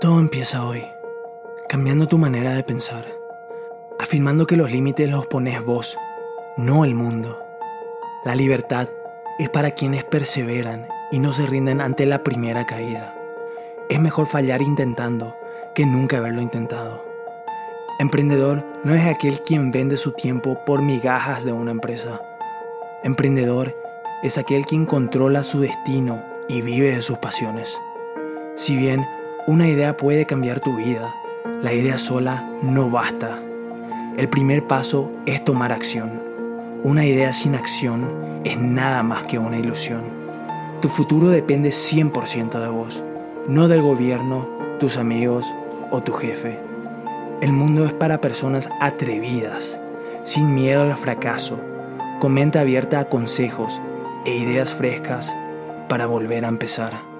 Todo empieza hoy, cambiando tu manera de pensar, afirmando que los límites los pones vos, no el mundo. La libertad es para quienes perseveran y no se rinden ante la primera caída. Es mejor fallar intentando que nunca haberlo intentado. Emprendedor no es aquel quien vende su tiempo por migajas de una empresa. Emprendedor es aquel quien controla su destino y vive de sus pasiones. Si bien una idea puede cambiar tu vida. La idea sola no basta. El primer paso es tomar acción. Una idea sin acción es nada más que una ilusión. Tu futuro depende 100% de vos, no del gobierno, tus amigos o tu jefe. El mundo es para personas atrevidas, sin miedo al fracaso, con mente abierta a consejos e ideas frescas para volver a empezar.